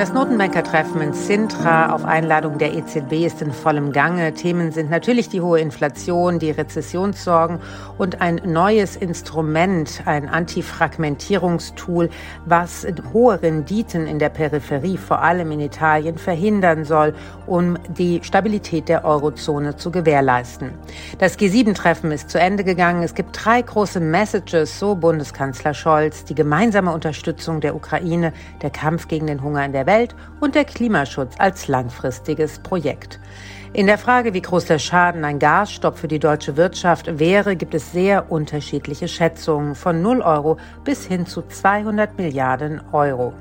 Das Notenbankertreffen in Sintra auf Einladung der EZB ist in vollem Gange. Themen sind natürlich die hohe Inflation, die Rezessionssorgen und ein neues Instrument, ein Antifragmentierungstool, was hohe Renditen in der Peripherie, vor allem in Italien, verhindern soll, um die Stabilität der Eurozone zu gewährleisten. Das G7-Treffen ist zu Ende gegangen. Es gibt drei große Messages, so Bundeskanzler Scholz, die gemeinsame Unterstützung der Ukraine, der Kampf gegen den Hunger in der Welt und der Klimaschutz als langfristiges Projekt. In der Frage, wie groß der Schaden ein Gasstopp für die deutsche Wirtschaft wäre, gibt es sehr unterschiedliche Schätzungen von 0 Euro bis hin zu 200 Milliarden Euro.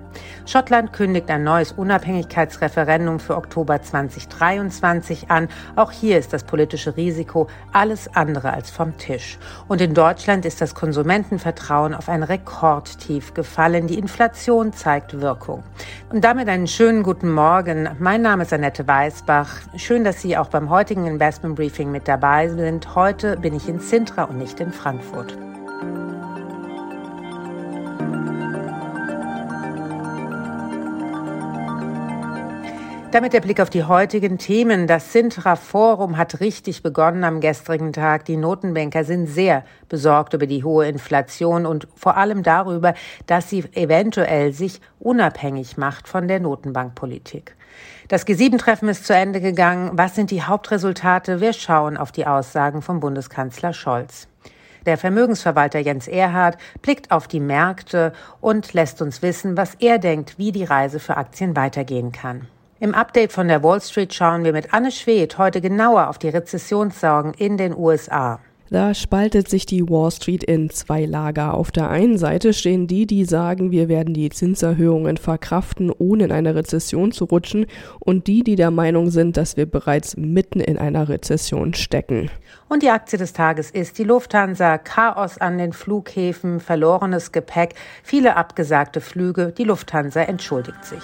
Schottland kündigt ein neues Unabhängigkeitsreferendum für Oktober 2023 an. Auch hier ist das politische Risiko alles andere als vom Tisch. Und in Deutschland ist das Konsumentenvertrauen auf ein Rekordtief gefallen. Die Inflation zeigt Wirkung. Und damit einen schönen guten Morgen. Mein Name ist Annette Weißbach. Schön, dass Sie auch beim heutigen Investment Briefing mit dabei sind. Heute bin ich in Sintra und nicht in Frankfurt. Damit der Blick auf die heutigen Themen. Das Sintra Forum hat richtig begonnen am gestrigen Tag. Die Notenbanker sind sehr besorgt über die hohe Inflation und vor allem darüber, dass sie eventuell sich unabhängig macht von der Notenbankpolitik. Das G7-Treffen ist zu Ende gegangen. Was sind die Hauptresultate? Wir schauen auf die Aussagen vom Bundeskanzler Scholz. Der Vermögensverwalter Jens Erhard blickt auf die Märkte und lässt uns wissen, was er denkt, wie die Reise für Aktien weitergehen kann. Im Update von der Wall Street schauen wir mit Anne Schwedt heute genauer auf die Rezessionssorgen in den USA. Da spaltet sich die Wall Street in zwei Lager. Auf der einen Seite stehen die, die sagen, wir werden die Zinserhöhungen verkraften, ohne in eine Rezession zu rutschen, und die, die der Meinung sind, dass wir bereits mitten in einer Rezession stecken. Und die Aktie des Tages ist die Lufthansa. Chaos an den Flughäfen, verlorenes Gepäck, viele abgesagte Flüge. Die Lufthansa entschuldigt sich.